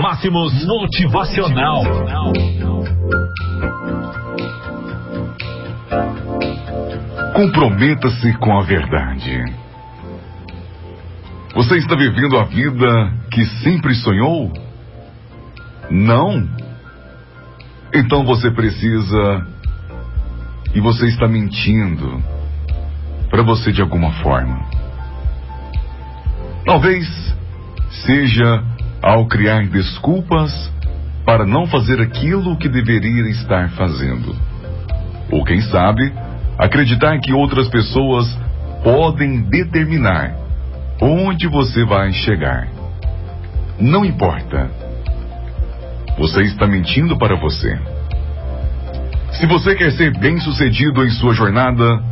Máximos Motivacional. Comprometa-se com a verdade. Você está vivendo a vida que sempre sonhou? Não? Então você precisa. E você está mentindo para você de alguma forma. Talvez seja ao criar desculpas para não fazer aquilo que deveria estar fazendo. Ou quem sabe, acreditar que outras pessoas podem determinar onde você vai chegar. Não importa. Você está mentindo para você. Se você quer ser bem-sucedido em sua jornada,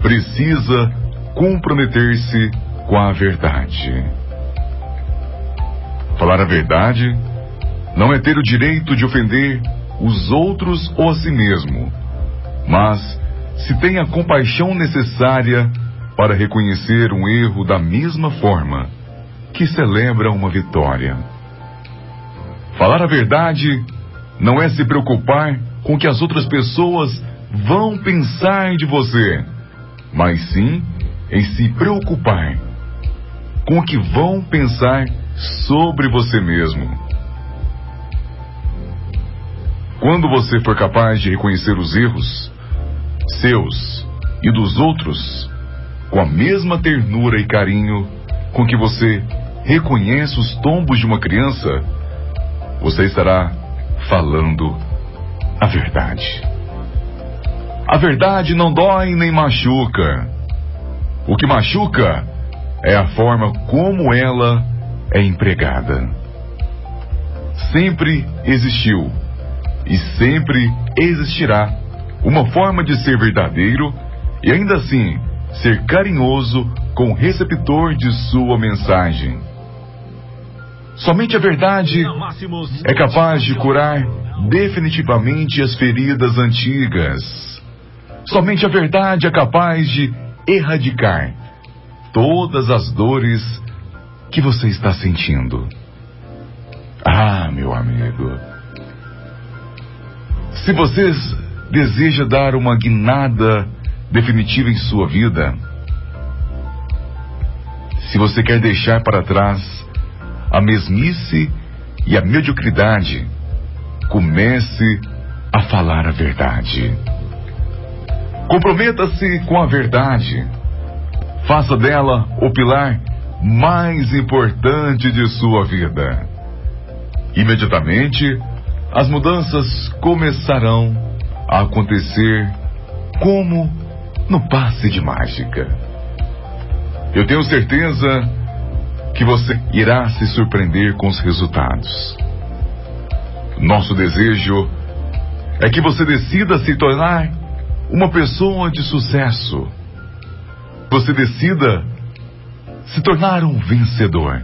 precisa comprometer-se com a verdade. Falar a verdade não é ter o direito de ofender os outros ou a si mesmo, mas se tem a compaixão necessária para reconhecer um erro da mesma forma que celebra uma vitória. Falar a verdade não é se preocupar com o que as outras pessoas vão pensar de você, mas sim em se preocupar com o que vão pensar sobre você mesmo. Quando você for capaz de reconhecer os erros seus e dos outros com a mesma ternura e carinho com que você reconhece os tombos de uma criança, você estará falando a verdade. A verdade não dói nem machuca. O que machuca é a forma como ela é empregada. Sempre existiu e sempre existirá uma forma de ser verdadeiro e ainda assim ser carinhoso com o receptor de sua mensagem. Somente a verdade é capaz de curar definitivamente as feridas antigas. Somente a verdade é capaz de erradicar todas as dores que você está sentindo. Ah, meu amigo. Se você deseja dar uma guinada definitiva em sua vida, se você quer deixar para trás a mesmice e a mediocridade, comece a falar a verdade. Comprometa-se com a verdade. Faça dela o pilar mais importante de sua vida. Imediatamente, as mudanças começarão a acontecer como no passe de mágica. Eu tenho certeza que você irá se surpreender com os resultados. Nosso desejo é que você decida se tornar uma pessoa de sucesso. Você decida se tornar um vencedor.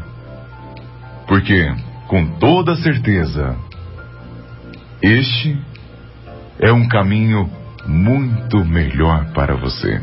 Porque, com toda certeza, este é um caminho muito melhor para você.